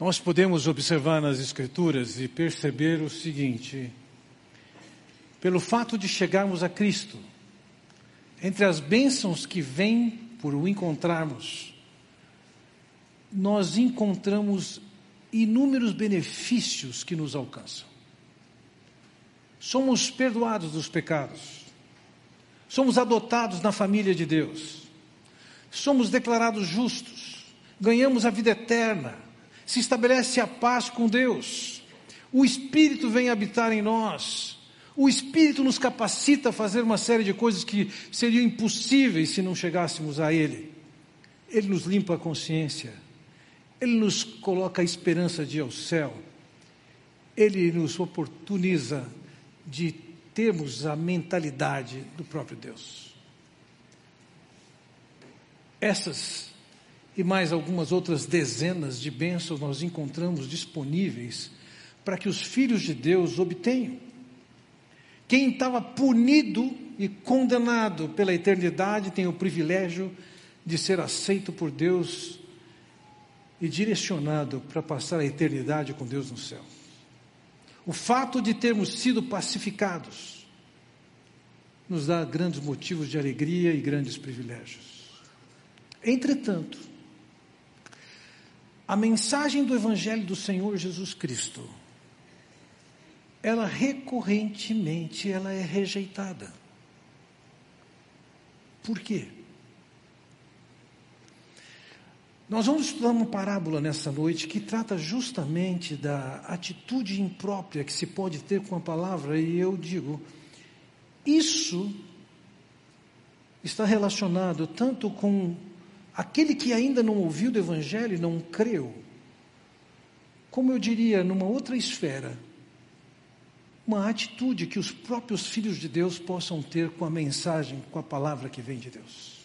Nós podemos observar nas Escrituras e perceber o seguinte: pelo fato de chegarmos a Cristo, entre as bênçãos que vêm por o encontrarmos, nós encontramos inúmeros benefícios que nos alcançam. Somos perdoados dos pecados, somos adotados na família de Deus, somos declarados justos, ganhamos a vida eterna, se estabelece a paz com Deus, o Espírito vem habitar em nós, o Espírito nos capacita a fazer uma série de coisas que seriam impossíveis se não chegássemos a Ele. Ele nos limpa a consciência, Ele nos coloca a esperança de ir ao céu, Ele nos oportuniza de termos a mentalidade do próprio Deus. Essas e mais algumas outras dezenas de bênçãos nós encontramos disponíveis para que os filhos de Deus obtenham. Quem estava punido e condenado pela eternidade tem o privilégio de ser aceito por Deus e direcionado para passar a eternidade com Deus no céu. O fato de termos sido pacificados nos dá grandes motivos de alegria e grandes privilégios. Entretanto, a mensagem do Evangelho do Senhor Jesus Cristo, ela recorrentemente ela é rejeitada. Por quê? Nós vamos estudar uma parábola nessa noite que trata justamente da atitude imprópria que se pode ter com a palavra, e eu digo, isso está relacionado tanto com aquele que ainda não ouviu do Evangelho e não creu, como eu diria, numa outra esfera, uma atitude que os próprios filhos de Deus possam ter com a mensagem, com a palavra que vem de Deus.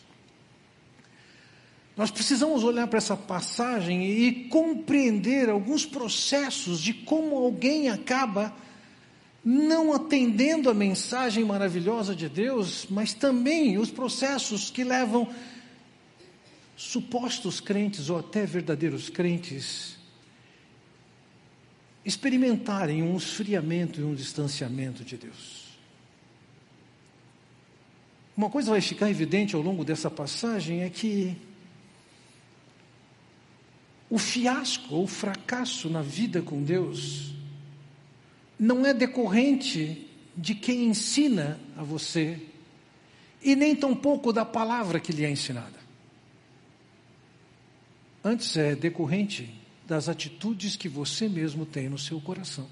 Nós precisamos olhar para essa passagem e compreender alguns processos de como alguém acaba não atendendo a mensagem maravilhosa de Deus, mas também os processos que levam supostos crentes ou até verdadeiros crentes experimentarem um esfriamento e um distanciamento de Deus. Uma coisa vai ficar evidente ao longo dessa passagem é que o fiasco ou fracasso na vida com Deus não é decorrente de quem ensina a você e nem tampouco da palavra que lhe é ensinada. Antes é decorrente das atitudes que você mesmo tem no seu coração.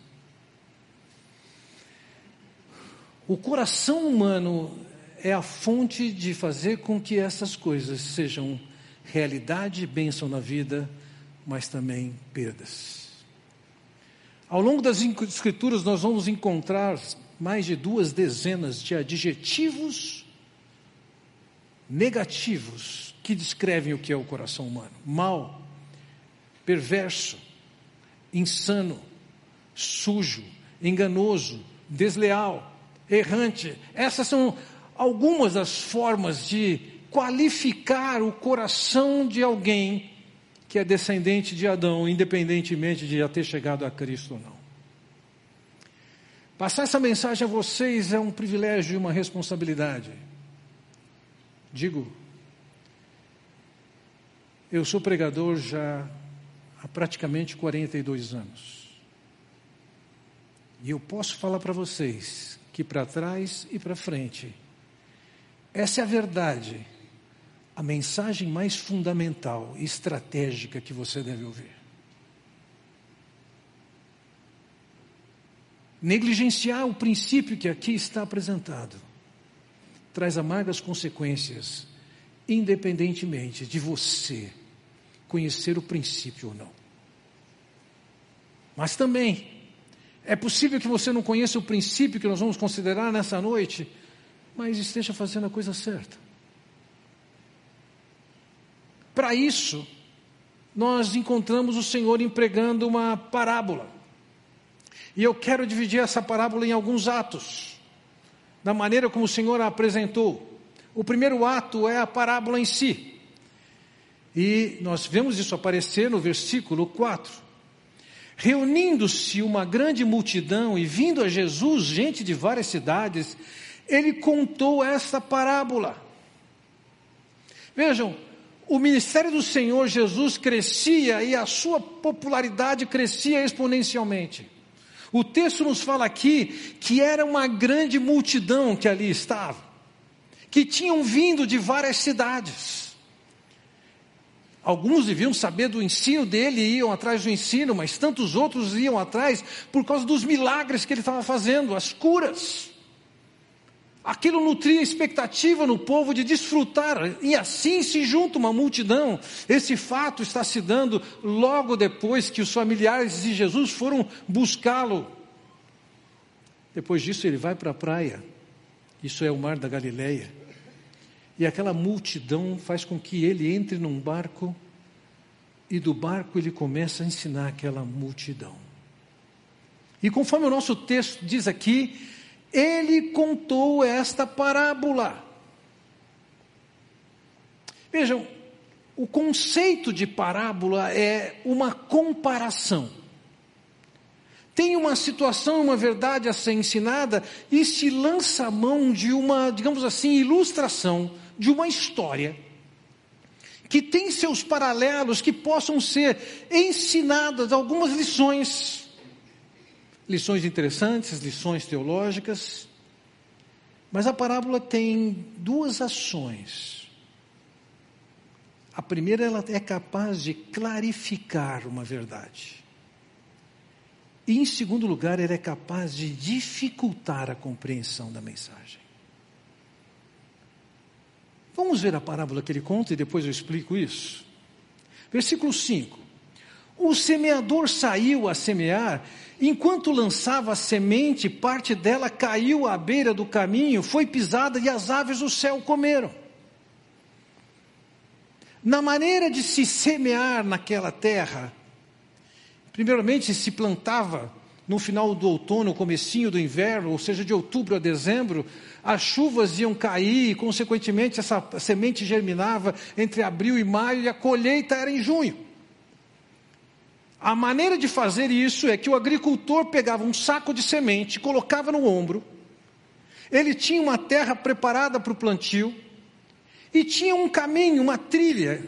O coração humano é a fonte de fazer com que essas coisas sejam realidade bênção na vida mas também perdas. Ao longo das Escrituras, nós vamos encontrar mais de duas dezenas de adjetivos negativos que descrevem o que é o coração humano: mal, perverso, insano, sujo, enganoso, desleal, errante. Essas são algumas das formas de qualificar o coração de alguém que é descendente de Adão, independentemente de já ter chegado a Cristo ou não. Passar essa mensagem a vocês é um privilégio e uma responsabilidade. Digo, eu sou pregador já há praticamente 42 anos. E eu posso falar para vocês que para trás e para frente, essa é a verdade a mensagem mais fundamental e estratégica que você deve ouvir. Negligenciar o princípio que aqui está apresentado traz amargas consequências, independentemente de você conhecer o princípio ou não. Mas também é possível que você não conheça o princípio que nós vamos considerar nessa noite, mas esteja fazendo a coisa certa. Para isso, nós encontramos o Senhor empregando uma parábola. E eu quero dividir essa parábola em alguns atos, da maneira como o Senhor a apresentou. O primeiro ato é a parábola em si. E nós vemos isso aparecer no versículo 4. reunindo-se uma grande multidão e vindo a Jesus, gente de várias cidades, ele contou esta parábola. Vejam, o ministério do Senhor Jesus crescia e a sua popularidade crescia exponencialmente. O texto nos fala aqui que era uma grande multidão que ali estava, que tinham vindo de várias cidades. Alguns deviam saber do ensino dele e iam atrás do ensino, mas tantos outros iam atrás por causa dos milagres que ele estava fazendo, as curas. Aquilo nutria expectativa no povo de desfrutar, e assim se junta uma multidão. Esse fato está se dando logo depois que os familiares de Jesus foram buscá-lo. Depois disso, ele vai para a praia, isso é o mar da Galileia, e aquela multidão faz com que ele entre num barco, e do barco ele começa a ensinar aquela multidão. E conforme o nosso texto diz aqui, ele contou esta parábola. Vejam, o conceito de parábola é uma comparação. Tem uma situação, uma verdade a ser ensinada e se lança a mão de uma, digamos assim, ilustração de uma história que tem seus paralelos que possam ser ensinadas algumas lições lições interessantes, lições teológicas. Mas a parábola tem duas ações. A primeira, ela é capaz de clarificar uma verdade. E, em segundo lugar, ela é capaz de dificultar a compreensão da mensagem. Vamos ver a parábola que ele conta e depois eu explico isso. Versículo 5. O semeador saiu a semear Enquanto lançava a semente, parte dela caiu à beira do caminho, foi pisada e as aves do céu comeram. Na maneira de se semear naquela terra, primeiramente se plantava no final do outono, comecinho do inverno, ou seja, de outubro a dezembro, as chuvas iam cair e, consequentemente, essa semente germinava entre abril e maio e a colheita era em junho. A maneira de fazer isso é que o agricultor pegava um saco de semente, colocava no ombro, ele tinha uma terra preparada para o plantio, e tinha um caminho, uma trilha,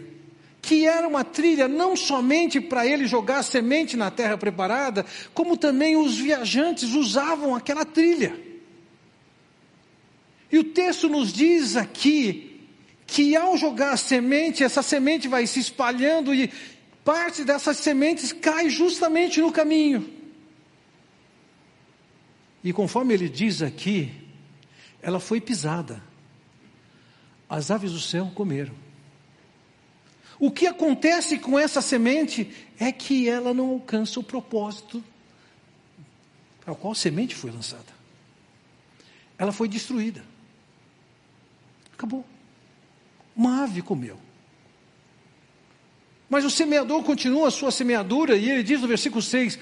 que era uma trilha não somente para ele jogar semente na terra preparada, como também os viajantes usavam aquela trilha. E o texto nos diz aqui que ao jogar a semente, essa semente vai se espalhando e, parte dessas sementes cai justamente no caminho. E conforme ele diz aqui, ela foi pisada. As aves do céu comeram. O que acontece com essa semente é que ela não alcança o propósito para o qual a semente foi lançada. Ela foi destruída. Acabou. Uma ave comeu. Mas o semeador continua a sua semeadura, e ele diz no versículo 6: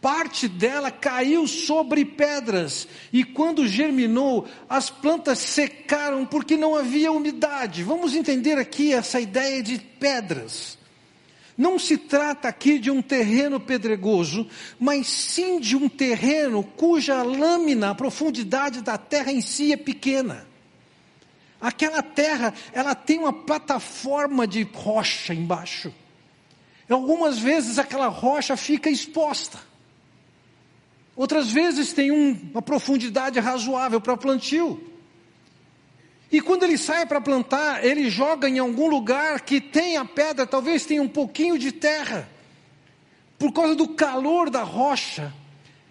parte dela caiu sobre pedras, e quando germinou, as plantas secaram porque não havia umidade. Vamos entender aqui essa ideia de pedras. Não se trata aqui de um terreno pedregoso, mas sim de um terreno cuja lâmina, a profundidade da terra em si é pequena. Aquela terra, ela tem uma plataforma de rocha embaixo. Algumas vezes aquela rocha fica exposta. Outras vezes tem um, uma profundidade razoável para plantio. E quando ele sai para plantar, ele joga em algum lugar que tenha pedra, talvez tenha um pouquinho de terra. Por causa do calor da rocha,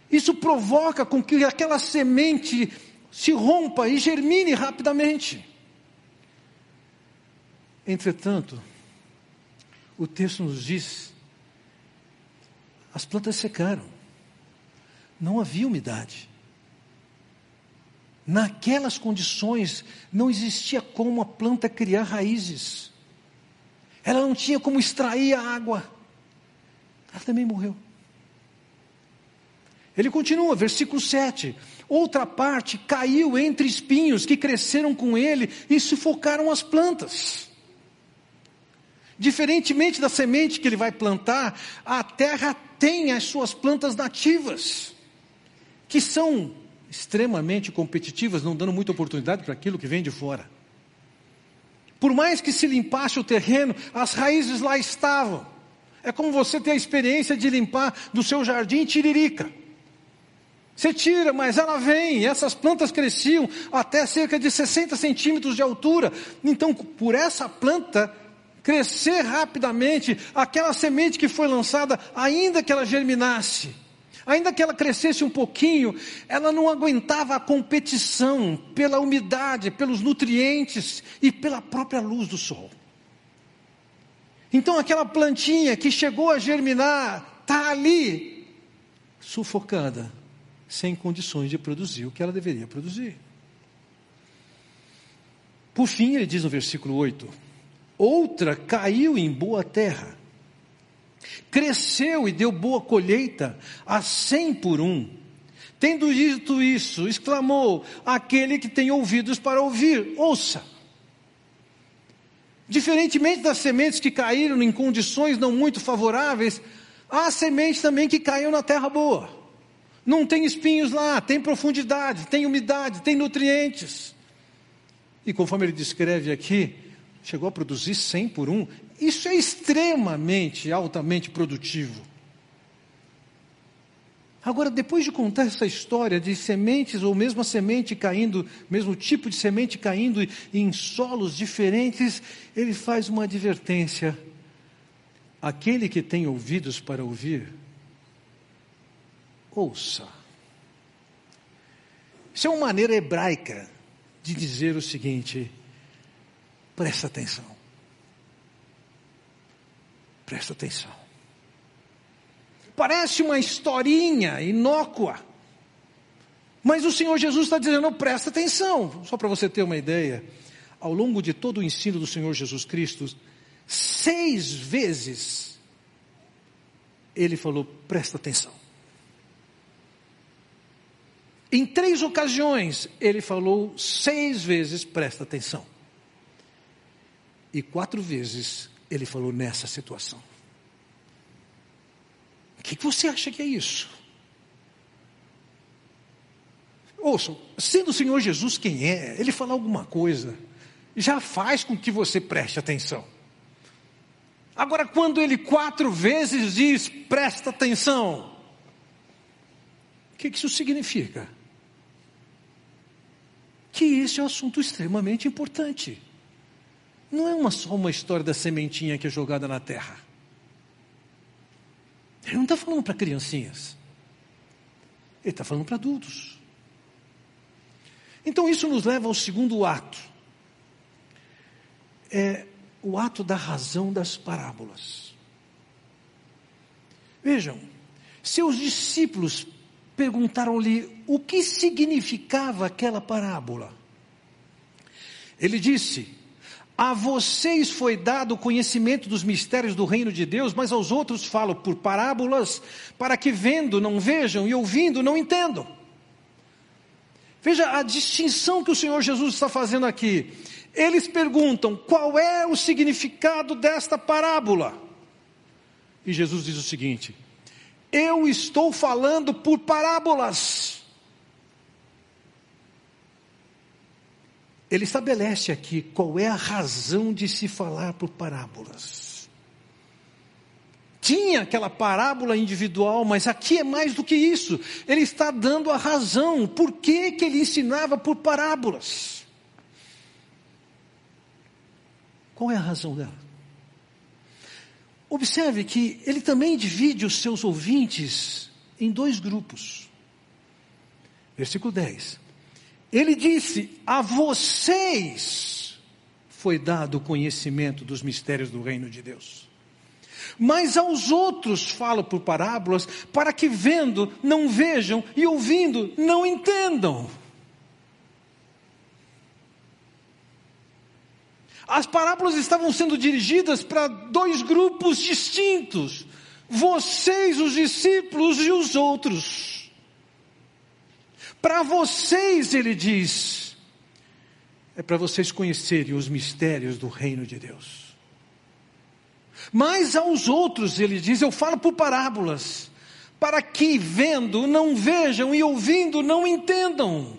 isso provoca com que aquela semente se rompa e germine rapidamente. Entretanto, o texto nos diz: as plantas secaram, não havia umidade. Naquelas condições, não existia como a planta criar raízes. Ela não tinha como extrair a água. Ela também morreu. Ele continua, versículo 7. Outra parte caiu entre espinhos que cresceram com ele e sufocaram as plantas. Diferentemente da semente que ele vai plantar, a terra tem as suas plantas nativas, que são extremamente competitivas, não dando muita oportunidade para aquilo que vem de fora. Por mais que se limpasse o terreno, as raízes lá estavam. É como você ter a experiência de limpar do seu jardim tiririca. Você tira, mas ela vem, e essas plantas cresciam até cerca de 60 centímetros de altura. Então, por essa planta crescer rapidamente, aquela semente que foi lançada, ainda que ela germinasse, ainda que ela crescesse um pouquinho, ela não aguentava a competição pela umidade, pelos nutrientes e pela própria luz do sol. Então aquela plantinha que chegou a germinar, está ali, sufocada sem condições de produzir o que ela deveria produzir. Por fim, ele diz no versículo 8: Outra caiu em boa terra, cresceu e deu boa colheita, a cem por um. Tendo dito isso, exclamou aquele que tem ouvidos para ouvir: ouça. Diferentemente das sementes que caíram em condições não muito favoráveis, há sementes também que caíram na terra boa. Não tem espinhos lá, tem profundidade, tem umidade, tem nutrientes. E conforme ele descreve aqui, chegou a produzir 100 por um. Isso é extremamente, altamente produtivo. Agora, depois de contar essa história de sementes, ou mesmo a semente caindo, mesmo tipo de semente caindo em solos diferentes, ele faz uma advertência. Aquele que tem ouvidos para ouvir, ouça. Isso é uma maneira hebraica de dizer o seguinte: presta atenção. Presta atenção. Parece uma historinha inócua, mas o Senhor Jesus está dizendo: presta atenção. Só para você ter uma ideia, ao longo de todo o ensino do Senhor Jesus Cristo, seis vezes ele falou: presta atenção. Em três ocasiões, ele falou seis vezes, presta atenção. E quatro vezes, ele falou nessa situação. O que você acha que é isso? Ouçam, sendo o Senhor Jesus quem é, ele falar alguma coisa, já faz com que você preste atenção. Agora, quando ele quatro vezes diz, presta atenção, o que isso significa? que esse é um assunto extremamente importante. Não é uma, só uma história da sementinha que é jogada na terra. Ele não está falando para criancinhas. Ele está falando para adultos. Então isso nos leva ao segundo ato. É o ato da razão das parábolas. Vejam, seus discípulos perguntaram-lhe o que significava aquela parábola. Ele disse: A vocês foi dado o conhecimento dos mistérios do reino de Deus, mas aos outros falo por parábolas, para que vendo não vejam e ouvindo não entendam. Veja a distinção que o Senhor Jesus está fazendo aqui. Eles perguntam qual é o significado desta parábola. E Jesus diz o seguinte: eu estou falando por parábolas. Ele estabelece aqui qual é a razão de se falar por parábolas. Tinha aquela parábola individual, mas aqui é mais do que isso. Ele está dando a razão, por que, que ele ensinava por parábolas. Qual é a razão dela? Observe que ele também divide os seus ouvintes em dois grupos. Versículo 10. Ele disse: A vocês foi dado o conhecimento dos mistérios do reino de Deus. Mas aos outros falo por parábolas, para que vendo não vejam e ouvindo não entendam. As parábolas estavam sendo dirigidas para dois grupos distintos: vocês, os discípulos, e os outros. Para vocês, ele diz, é para vocês conhecerem os mistérios do reino de Deus. Mas aos outros, ele diz, eu falo por parábolas, para que vendo não vejam e ouvindo não entendam.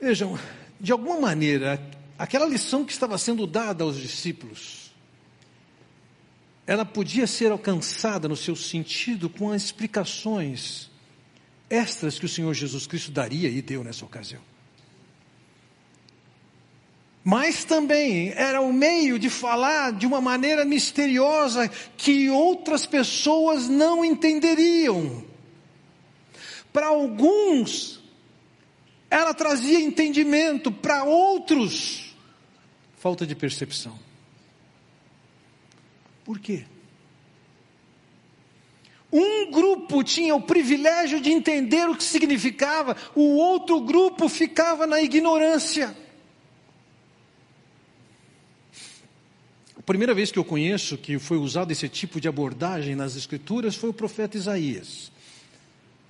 Vejam, de alguma maneira, aquela lição que estava sendo dada aos discípulos, ela podia ser alcançada no seu sentido com as explicações extras que o Senhor Jesus Cristo daria e deu nessa ocasião. Mas também era o meio de falar de uma maneira misteriosa que outras pessoas não entenderiam. Para alguns, ela trazia entendimento, para outros, falta de percepção. Por quê? Um grupo tinha o privilégio de entender o que significava, o outro grupo ficava na ignorância. A primeira vez que eu conheço que foi usado esse tipo de abordagem nas Escrituras foi o profeta Isaías.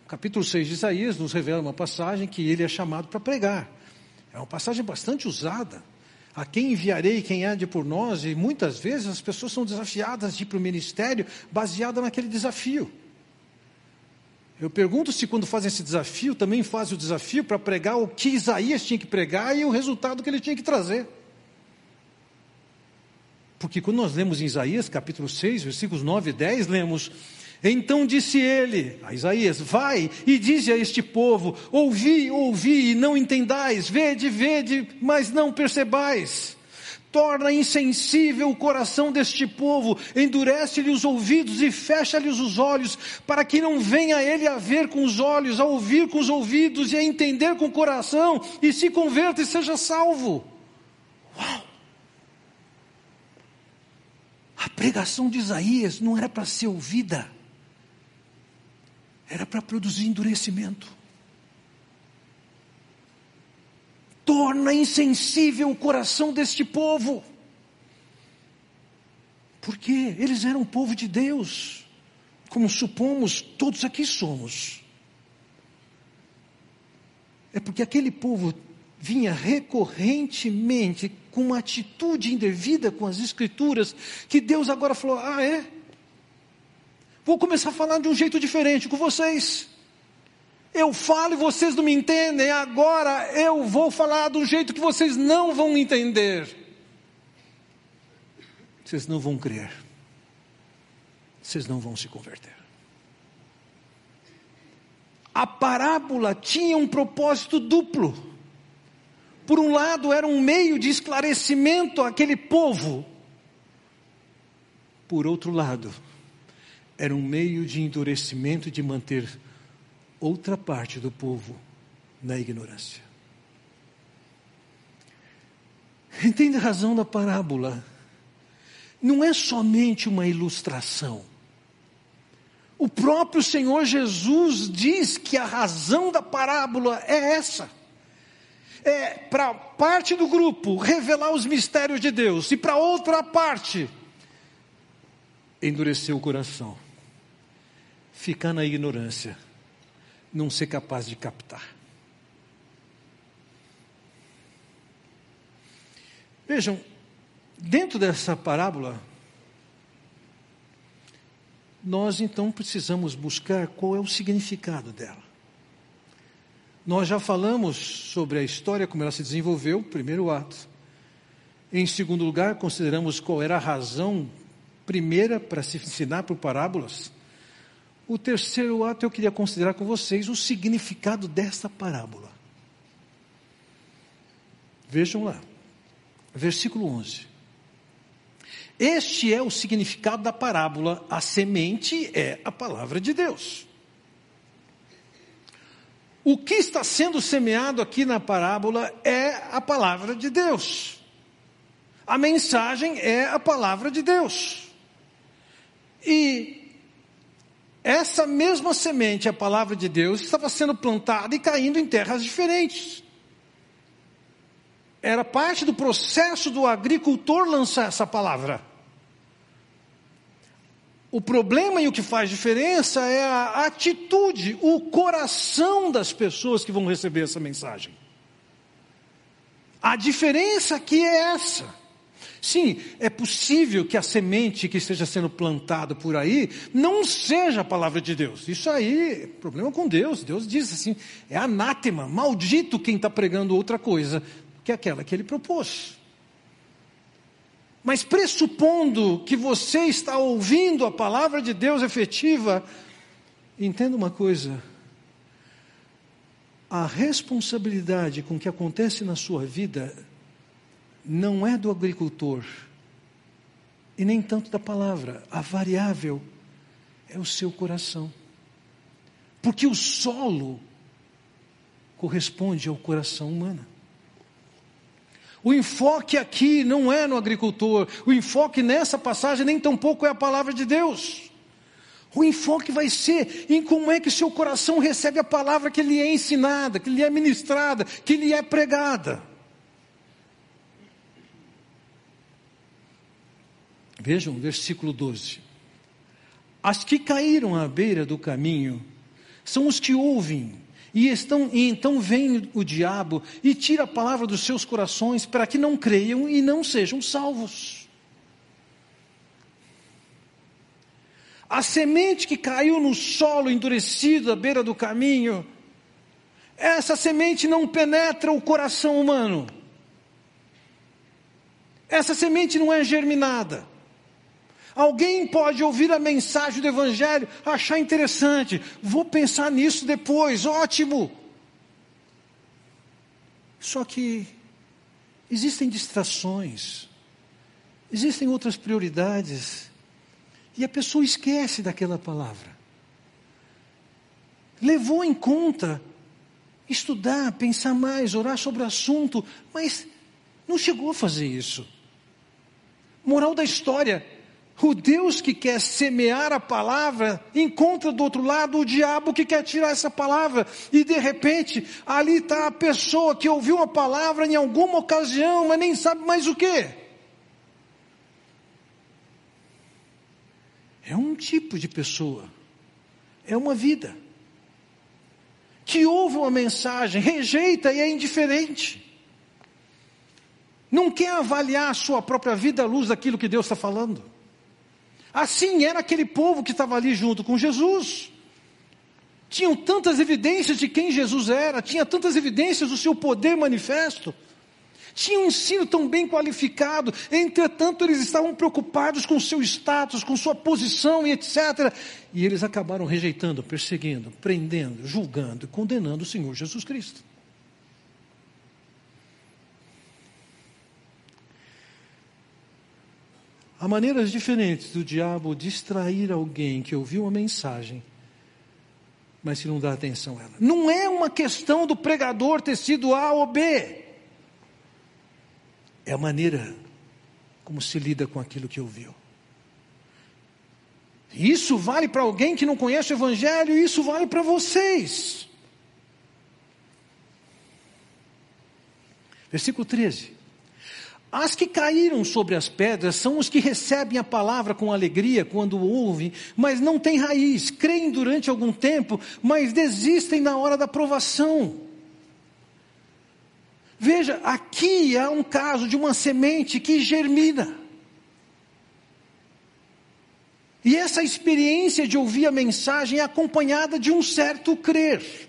O capítulo 6 de Isaías nos revela uma passagem que ele é chamado para pregar. É uma passagem bastante usada. A quem enviarei, quem há de por nós, e muitas vezes as pessoas são desafiadas de ir para o ministério baseada naquele desafio. Eu pergunto se quando fazem esse desafio, também fazem o desafio para pregar o que Isaías tinha que pregar e o resultado que ele tinha que trazer. Porque quando nós lemos em Isaías capítulo 6, versículos 9 e 10, lemos: Então disse ele, a Isaías: Vai e dize a este povo: Ouvi, ouvi e não entendais, vede, vede, mas não percebais. Torna insensível o coração deste povo, endurece-lhe os ouvidos e fecha-lhes os olhos, para que não venha ele a ver com os olhos, a ouvir com os ouvidos e a entender com o coração, e se converta e seja salvo. Uau! A pregação de Isaías não era para ser ouvida, era para produzir endurecimento. Torna insensível o coração deste povo. Porque eles eram povo de Deus, como supomos todos aqui somos. É porque aquele povo vinha recorrentemente com uma atitude indevida com as Escrituras, que Deus agora falou: Ah, é? Vou começar a falar de um jeito diferente com vocês. Eu falo e vocês não me entendem, agora eu vou falar de um jeito que vocês não vão entender. Vocês não vão crer. Vocês não vão se converter. A parábola tinha um propósito duplo por um lado, era um meio de esclarecimento àquele povo, por outro lado, era um meio de endurecimento de manter outra parte do povo na ignorância. Entende a razão da parábola? Não é somente uma ilustração. O próprio Senhor Jesus diz que a razão da parábola é essa é para parte do grupo revelar os mistérios de Deus e para outra parte endurecer o coração, ficar na ignorância, não ser capaz de captar. Vejam, dentro dessa parábola, nós então precisamos buscar qual é o significado dela. Nós já falamos sobre a história, como ela se desenvolveu, primeiro ato. Em segundo lugar, consideramos qual era a razão primeira para se ensinar por parábolas. O terceiro ato eu queria considerar com vocês o significado dessa parábola. Vejam lá, versículo 11. Este é o significado da parábola: a semente é a palavra de Deus. O que está sendo semeado aqui na parábola é a palavra de Deus. A mensagem é a palavra de Deus. E essa mesma semente, a palavra de Deus, estava sendo plantada e caindo em terras diferentes. Era parte do processo do agricultor lançar essa palavra. O problema e o que faz diferença é a atitude, o coração das pessoas que vão receber essa mensagem. A diferença aqui é essa. Sim, é possível que a semente que esteja sendo plantada por aí não seja a palavra de Deus. Isso aí, problema com Deus. Deus diz assim: é anátema, maldito quem está pregando outra coisa que aquela que ele propôs. Mas pressupondo que você está ouvindo a palavra de Deus efetiva, entenda uma coisa: a responsabilidade com o que acontece na sua vida não é do agricultor e nem tanto da palavra. A variável é o seu coração. Porque o solo corresponde ao coração humano. O enfoque aqui não é no agricultor, o enfoque nessa passagem nem tampouco é a palavra de Deus. O enfoque vai ser em como é que seu coração recebe a palavra que lhe é ensinada, que lhe é ministrada, que lhe é pregada. Vejam, versículo 12. As que caíram à beira do caminho são os que ouvem, e, estão, e então vem o diabo e tira a palavra dos seus corações para que não creiam e não sejam salvos. A semente que caiu no solo endurecido à beira do caminho, essa semente não penetra o coração humano. Essa semente não é germinada. Alguém pode ouvir a mensagem do Evangelho, achar interessante, vou pensar nisso depois, ótimo. Só que existem distrações, existem outras prioridades, e a pessoa esquece daquela palavra. Levou em conta estudar, pensar mais, orar sobre o assunto, mas não chegou a fazer isso. Moral da história: o Deus que quer semear a palavra encontra do outro lado o diabo que quer tirar essa palavra. E de repente, ali está a pessoa que ouviu a palavra em alguma ocasião, mas nem sabe mais o que. É um tipo de pessoa, é uma vida, que ouve uma mensagem, rejeita e é indiferente. Não quer avaliar a sua própria vida à luz daquilo que Deus está falando. Assim era aquele povo que estava ali junto com Jesus. Tinham tantas evidências de quem Jesus era, tinha tantas evidências do seu poder manifesto. Tinha um ensino tão bem qualificado, entretanto eles estavam preocupados com seu status, com sua posição e etc. E eles acabaram rejeitando, perseguindo, prendendo, julgando e condenando o Senhor Jesus Cristo. Há maneiras diferentes do diabo distrair alguém que ouviu uma mensagem, mas que não dá atenção a ela. Não é uma questão do pregador ter sido A ou B. É a maneira como se lida com aquilo que ouviu. Isso vale para alguém que não conhece o Evangelho, e isso vale para vocês. Versículo 13. As que caíram sobre as pedras são os que recebem a palavra com alegria quando ouvem, mas não têm raiz, creem durante algum tempo, mas desistem na hora da provação. Veja, aqui há um caso de uma semente que germina. E essa experiência de ouvir a mensagem é acompanhada de um certo crer.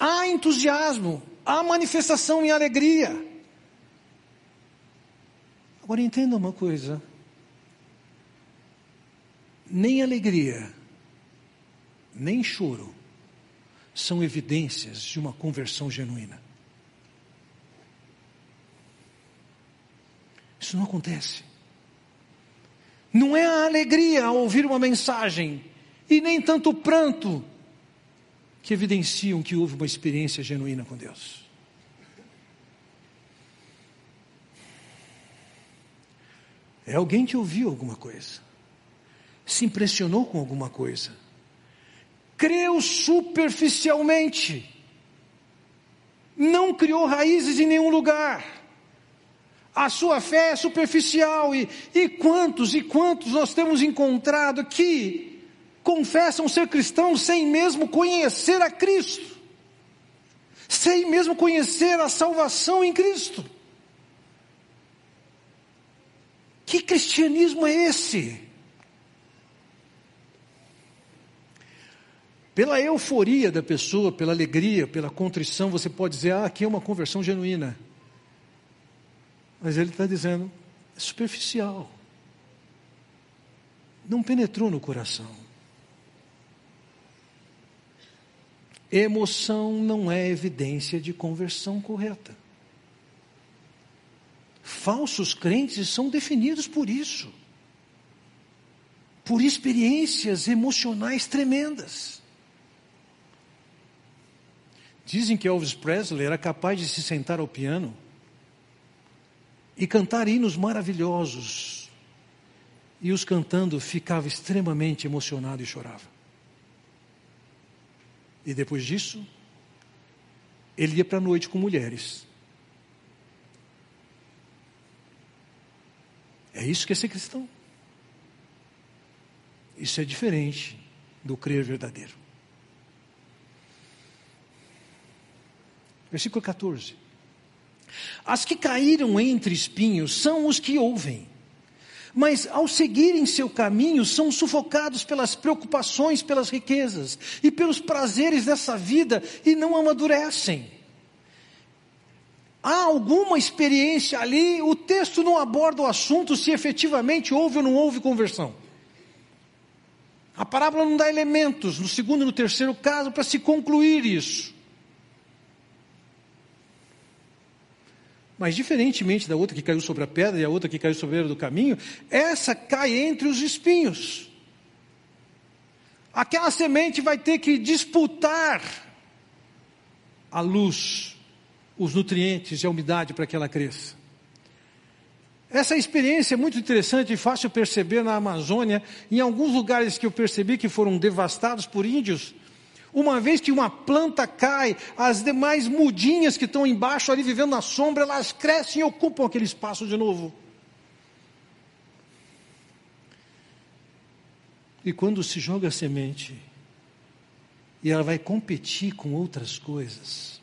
Há entusiasmo, há manifestação em alegria. Agora entenda uma coisa: nem alegria, nem choro são evidências de uma conversão genuína. Isso não acontece. Não é a alegria ao ouvir uma mensagem, e nem tanto o pranto que evidenciam que houve uma experiência genuína com Deus. É alguém que ouviu alguma coisa, se impressionou com alguma coisa, creu superficialmente, não criou raízes em nenhum lugar. A sua fé é superficial e, e quantos e quantos nós temos encontrado que confessam ser cristãos sem mesmo conhecer a Cristo, sem mesmo conhecer a salvação em Cristo. Que cristianismo é esse? Pela euforia da pessoa, pela alegria, pela contrição, você pode dizer: ah, aqui é uma conversão genuína. Mas ele está dizendo: é superficial. Não penetrou no coração. Emoção não é evidência de conversão correta. Falsos crentes são definidos por isso, por experiências emocionais tremendas. Dizem que Elvis Presley era capaz de se sentar ao piano e cantar hinos maravilhosos, e os cantando ficava extremamente emocionado e chorava. E depois disso, ele ia para a noite com mulheres. É isso que é ser cristão. Isso é diferente do crer verdadeiro. Versículo 14. As que caíram entre espinhos são os que ouvem mas ao seguirem seu caminho são sufocados pelas preocupações, pelas riquezas e pelos prazeres dessa vida e não amadurecem. Há alguma experiência ali, o texto não aborda o assunto se efetivamente houve ou não houve conversão. A parábola não dá elementos, no segundo e no terceiro caso, para se concluir isso. Mas diferentemente da outra que caiu sobre a pedra e a outra que caiu sobre a beira do caminho, essa cai entre os espinhos. Aquela semente vai ter que disputar a luz, os nutrientes e a umidade para que ela cresça. Essa experiência é muito interessante e fácil perceber na Amazônia, em alguns lugares que eu percebi que foram devastados por índios, uma vez que uma planta cai, as demais mudinhas que estão embaixo ali vivendo na sombra, elas crescem e ocupam aquele espaço de novo. E quando se joga a semente, e ela vai competir com outras coisas,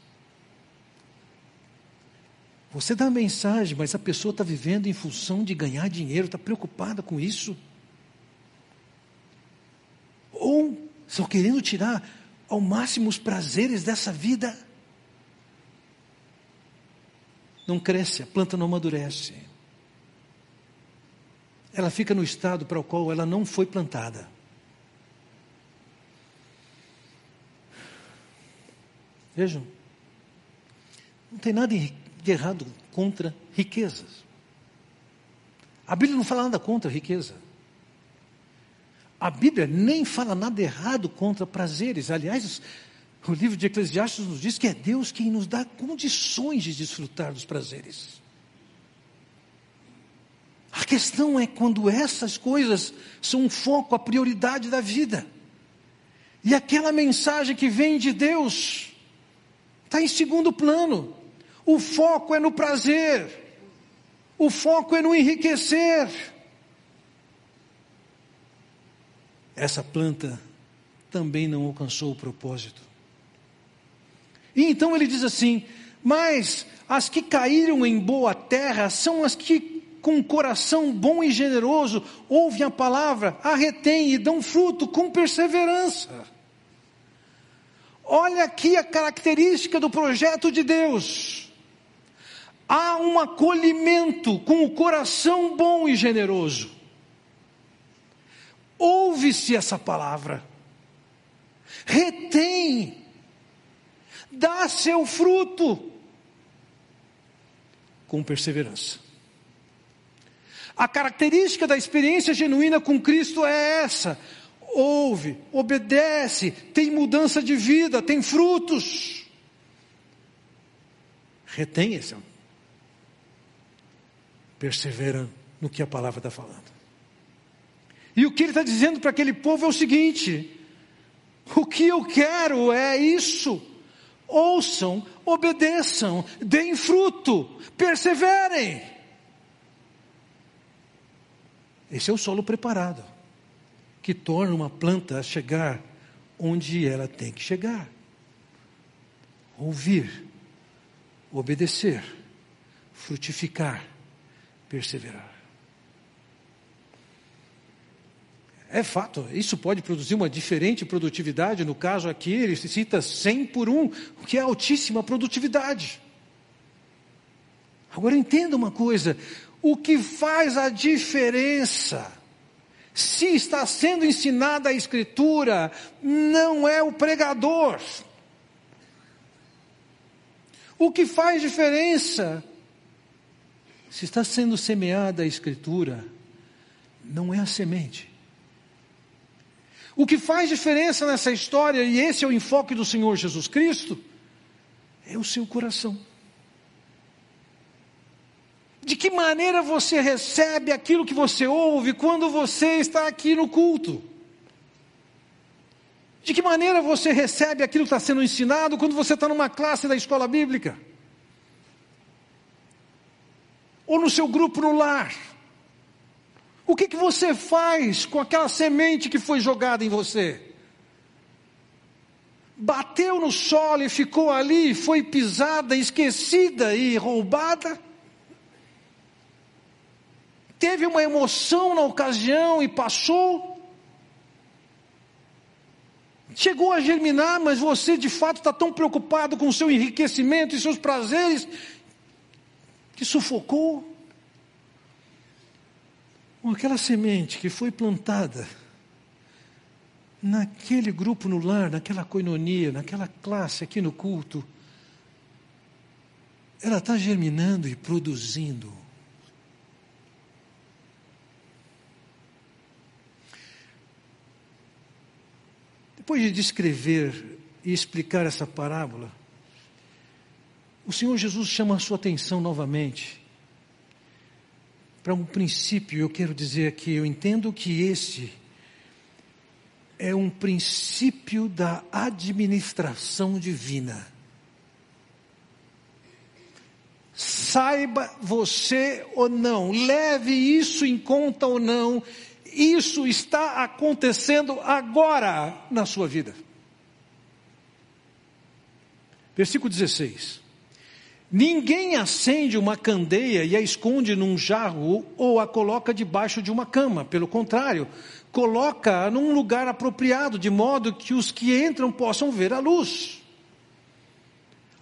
você dá a mensagem, mas a pessoa está vivendo em função de ganhar dinheiro, está preocupada com isso. Ou estão querendo tirar ao máximo os prazeres dessa vida. Não cresce, a planta não amadurece. Ela fica no estado para o qual ela não foi plantada. Vejam, não tem nada de errado contra riquezas. A Bíblia não fala nada contra riqueza. A Bíblia nem fala nada errado contra prazeres. Aliás, o livro de Eclesiastes nos diz que é Deus quem nos dá condições de desfrutar dos prazeres. A questão é quando essas coisas são um foco, a prioridade da vida. E aquela mensagem que vem de Deus está em segundo plano. O foco é no prazer, o foco é no enriquecer. Essa planta também não alcançou o propósito. E então ele diz assim: Mas as que caíram em boa terra são as que, com coração bom e generoso, ouvem a palavra, a retêm e dão fruto com perseverança. Olha aqui a característica do projeto de Deus. Há um acolhimento com o coração bom e generoso. Ouve-se essa palavra, retém, dá seu fruto com perseverança. A característica da experiência genuína com Cristo é essa: ouve, obedece, tem mudança de vida, tem frutos. Retém esse, persevera no que a palavra está falando. E o que ele está dizendo para aquele povo é o seguinte: o que eu quero é isso. Ouçam, obedeçam, deem fruto, perseverem. Esse é o solo preparado, que torna uma planta a chegar onde ela tem que chegar. ouvir, obedecer, frutificar, perseverar. É fato, isso pode produzir uma diferente produtividade. No caso aqui, ele cita 100 por 1, o que é altíssima produtividade. Agora entenda uma coisa: o que faz a diferença, se está sendo ensinada a Escritura, não é o pregador. O que faz diferença, se está sendo semeada a Escritura, não é a semente o que faz diferença nessa história, e esse é o enfoque do Senhor Jesus Cristo, é o seu coração. De que maneira você recebe aquilo que você ouve quando você está aqui no culto? De que maneira você recebe aquilo que está sendo ensinado quando você está numa classe da escola bíblica? Ou no seu grupo no lar? O que, que você faz com aquela semente que foi jogada em você? Bateu no solo e ficou ali, foi pisada, esquecida e roubada? Teve uma emoção na ocasião e passou? Chegou a germinar, mas você de fato está tão preocupado com o seu enriquecimento e seus prazeres que sufocou? Com aquela semente que foi plantada naquele grupo no lar, naquela coinonia, naquela classe aqui no culto, ela está germinando e produzindo. Depois de descrever e explicar essa parábola, o Senhor Jesus chama a sua atenção novamente para um princípio, eu quero dizer aqui, eu entendo que esse é um princípio da administração divina. Saiba você ou não, leve isso em conta ou não, isso está acontecendo agora na sua vida. Versículo 16. Ninguém acende uma candeia e a esconde num jarro ou a coloca debaixo de uma cama. Pelo contrário, coloca num lugar apropriado, de modo que os que entram possam ver a luz.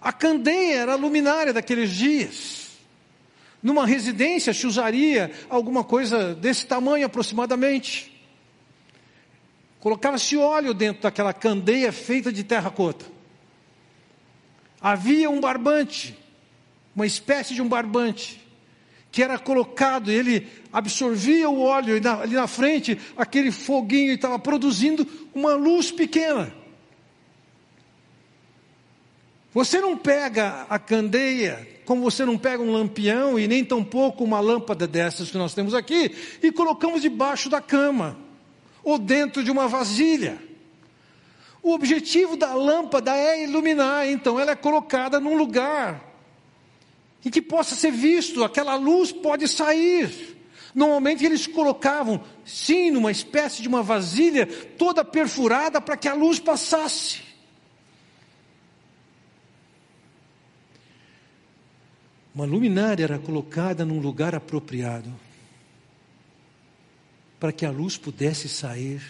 A candeia era a luminária daqueles dias. Numa residência se usaria alguma coisa desse tamanho aproximadamente. Colocava-se óleo dentro daquela candeia feita de terracota. Havia um barbante uma espécie de um barbante, que era colocado, ele absorvia o óleo, e ali na frente, aquele foguinho estava produzindo uma luz pequena. Você não pega a candeia, como você não pega um lampião e nem tampouco uma lâmpada dessas que nós temos aqui, e colocamos debaixo da cama, ou dentro de uma vasilha. O objetivo da lâmpada é iluminar, então ela é colocada num lugar e que possa ser visto, aquela luz pode sair. Normalmente eles colocavam, sim, numa espécie de uma vasilha toda perfurada para que a luz passasse. Uma luminária era colocada num lugar apropriado para que a luz pudesse sair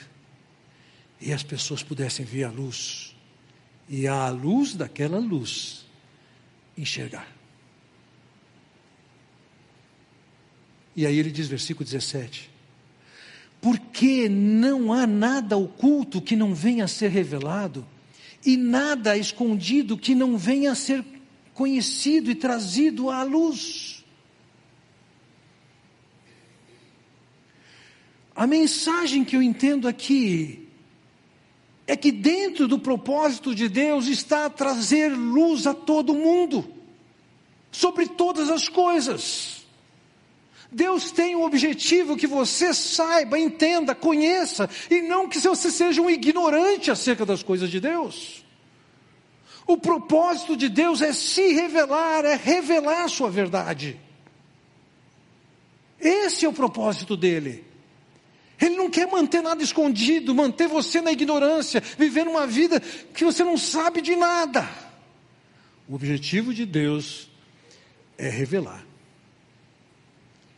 e as pessoas pudessem ver a luz e a luz daquela luz enxergar. E aí ele diz, versículo 17: Porque não há nada oculto que não venha a ser revelado, e nada escondido que não venha a ser conhecido e trazido à luz. A mensagem que eu entendo aqui é que dentro do propósito de Deus está a trazer luz a todo mundo, sobre todas as coisas. Deus tem um objetivo que você saiba, entenda, conheça, e não que você seja um ignorante acerca das coisas de Deus. O propósito de Deus é se revelar, é revelar sua verdade. Esse é o propósito dele. Ele não quer manter nada escondido, manter você na ignorância, vivendo uma vida que você não sabe de nada. O objetivo de Deus é revelar.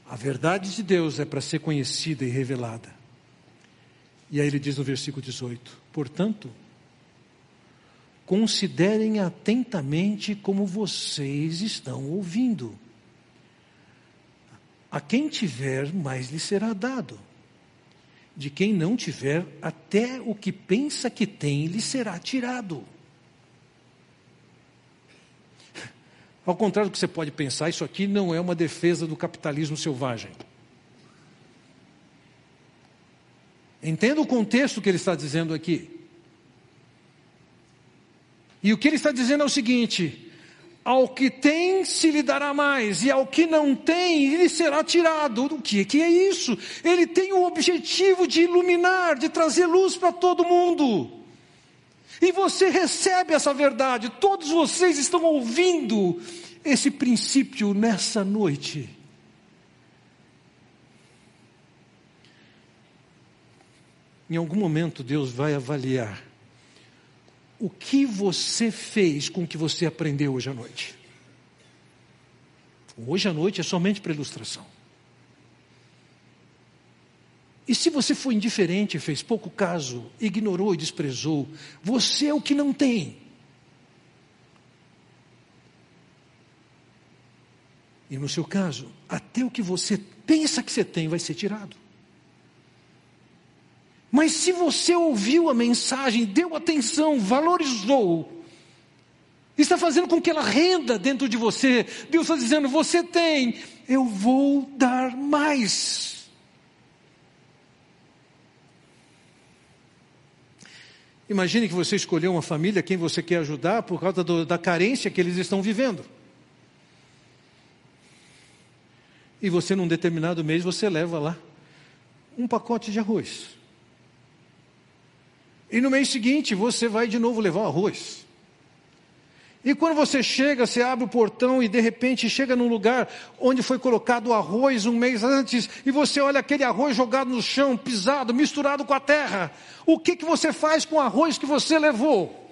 A verdade de Deus é para ser conhecida e revelada. E aí ele diz no versículo 18: Portanto, considerem atentamente como vocês estão ouvindo. A quem tiver, mais lhe será dado. De quem não tiver, até o que pensa que tem lhe será tirado. Ao contrário do que você pode pensar, isso aqui não é uma defesa do capitalismo selvagem. Entenda o contexto que ele está dizendo aqui. E o que ele está dizendo é o seguinte: ao que tem se lhe dará mais, e ao que não tem, lhe será tirado. O que, que é isso? Ele tem o objetivo de iluminar, de trazer luz para todo mundo. E você recebe essa verdade, todos vocês estão ouvindo esse princípio nessa noite. Em algum momento Deus vai avaliar o que você fez com o que você aprendeu hoje à noite. Hoje à noite é somente para ilustração. E se você foi indiferente, fez pouco caso, ignorou e desprezou, você é o que não tem. E no seu caso, até o que você pensa que você tem vai ser tirado. Mas se você ouviu a mensagem, deu atenção, valorizou, está fazendo com que ela renda dentro de você. Deus está dizendo: você tem, eu vou dar mais. Imagine que você escolheu uma família quem você quer ajudar por causa do, da carência que eles estão vivendo. E você, num determinado mês, você leva lá um pacote de arroz. E no mês seguinte você vai de novo levar o arroz. E quando você chega, você abre o portão e de repente chega num lugar onde foi colocado arroz um mês antes, e você olha aquele arroz jogado no chão, pisado, misturado com a terra. O que, que você faz com o arroz que você levou?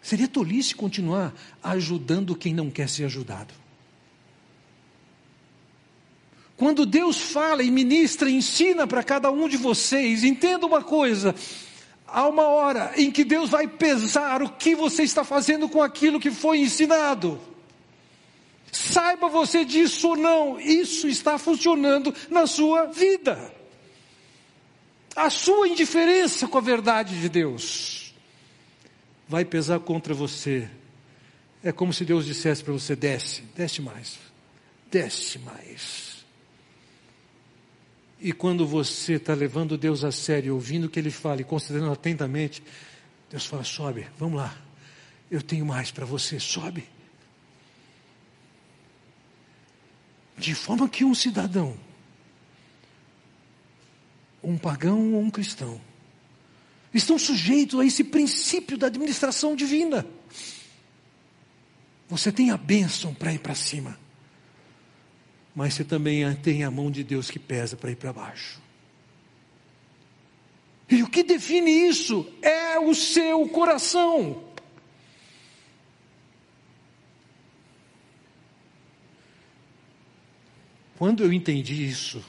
Seria tolice continuar ajudando quem não quer ser ajudado. Quando Deus fala e ministra ensina para cada um de vocês, entenda uma coisa: há uma hora em que Deus vai pesar o que você está fazendo com aquilo que foi ensinado. Saiba você disso ou não, isso está funcionando na sua vida. A sua indiferença com a verdade de Deus vai pesar contra você. É como se Deus dissesse para você: desce, desce mais, desce mais. E quando você está levando Deus a sério, ouvindo o que Ele fala e considerando atentamente, Deus fala: sobe, vamos lá, eu tenho mais para você, sobe. De forma que um cidadão, um pagão ou um cristão, estão sujeitos a esse princípio da administração divina. Você tem a bênção para ir para cima mas você também tem a mão de Deus que pesa para ir para baixo. E o que define isso é o seu coração. Quando eu entendi isso,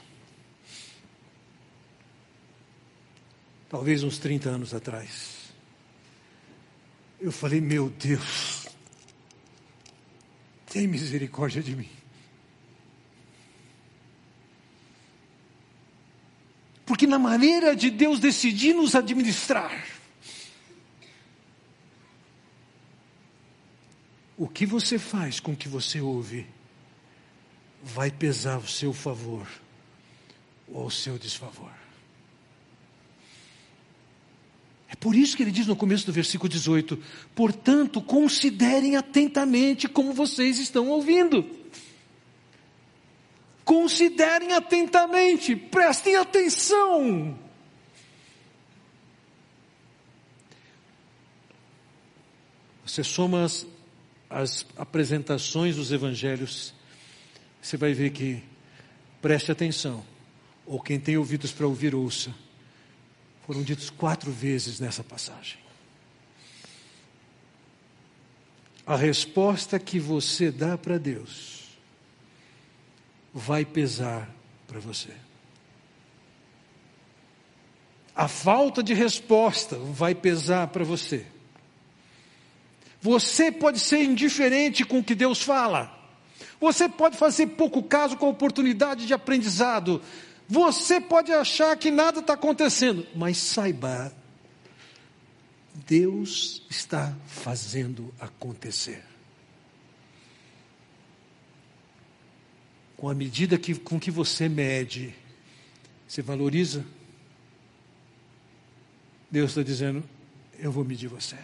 talvez uns 30 anos atrás, eu falei: Meu Deus, tem misericórdia de mim. Porque na maneira de Deus decidir nos administrar, o que você faz com o que você ouve vai pesar ao seu favor ou ao seu desfavor. É por isso que ele diz no começo do versículo 18: portanto, considerem atentamente como vocês estão ouvindo. Considerem atentamente, prestem atenção. Você soma as, as apresentações dos evangelhos, você vai ver que preste atenção, ou quem tem ouvidos para ouvir, ouça. foram ditos quatro vezes nessa passagem. A resposta que você dá para Deus vai pesar para você. A falta de resposta vai pesar para você. Você pode ser indiferente com o que Deus fala. Você pode fazer pouco caso com a oportunidade de aprendizado. Você pode achar que nada está acontecendo, mas saiba, Deus está fazendo acontecer. Com a medida que, com que você mede, você valoriza, Deus está dizendo: Eu vou medir você.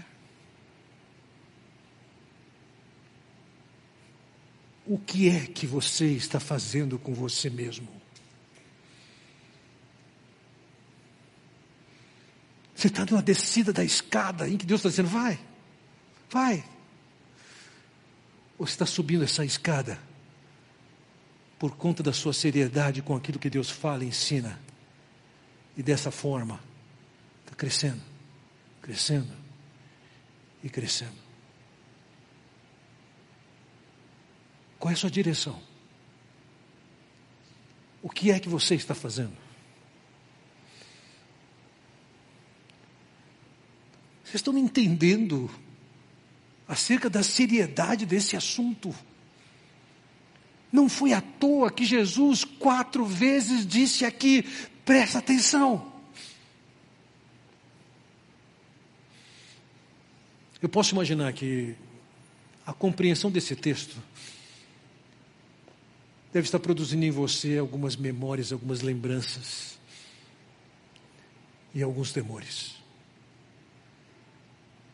O que é que você está fazendo com você mesmo? Você está numa descida da escada em que Deus está dizendo: vai, vai. Ou você está subindo essa escada por conta da sua seriedade com aquilo que Deus fala e ensina, e dessa forma, está crescendo, crescendo e crescendo. Qual é a sua direção? O que é que você está fazendo? Vocês estão me entendendo acerca da seriedade desse assunto? Não foi à toa que Jesus quatro vezes disse aqui: presta atenção. Eu posso imaginar que a compreensão desse texto deve estar produzindo em você algumas memórias, algumas lembranças e alguns temores.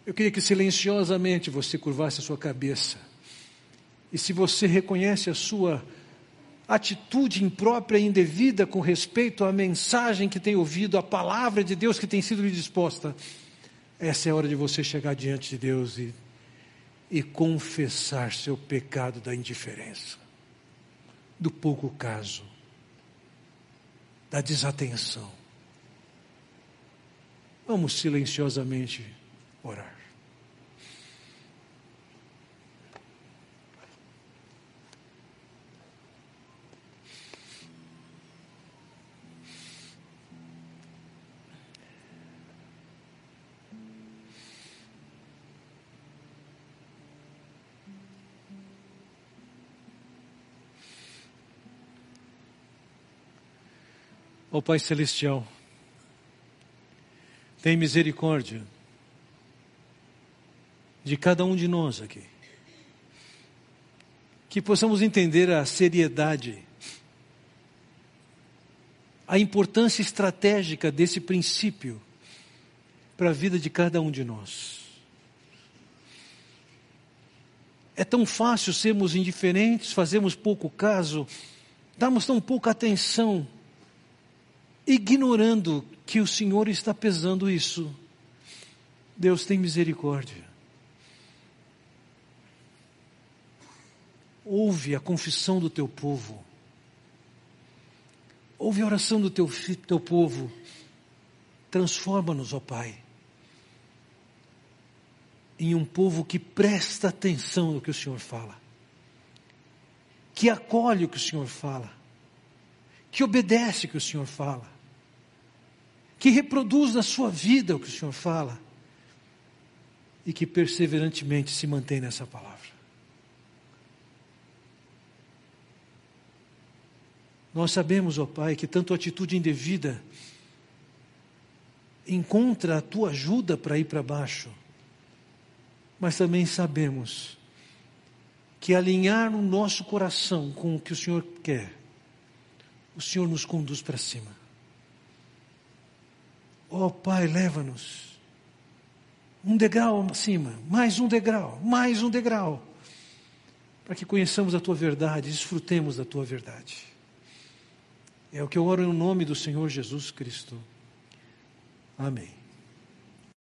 Eu queria que silenciosamente você curvasse a sua cabeça. E se você reconhece a sua atitude imprópria e indevida com respeito à mensagem que tem ouvido, à palavra de Deus que tem sido lhe disposta, essa é a hora de você chegar diante de Deus e, e confessar seu pecado da indiferença do pouco caso, da desatenção. Vamos silenciosamente orar. Ó Pai Celestial, tem misericórdia de cada um de nós aqui. Que possamos entender a seriedade, a importância estratégica desse princípio para a vida de cada um de nós. É tão fácil sermos indiferentes, fazermos pouco caso, darmos tão pouca atenção ignorando que o Senhor está pesando isso. Deus tem misericórdia. Ouve a confissão do teu povo. Ouve a oração do teu, teu povo. Transforma-nos, ó Pai, em um povo que presta atenção no que o Senhor fala, que acolhe o que o Senhor fala, que obedece o que o Senhor fala, que reproduz na sua vida o que o Senhor fala e que perseverantemente se mantém nessa palavra. Nós sabemos, ó Pai, que tanto atitude indevida encontra a tua ajuda para ir para baixo, mas também sabemos que alinhar o nosso coração com o que o Senhor quer o Senhor nos conduz para cima. Oh, Pai, leva-nos um degrau acima, mais um degrau, mais um degrau, para que conheçamos a Tua verdade, desfrutemos da Tua verdade. É o que eu oro no nome do Senhor Jesus Cristo. Amém.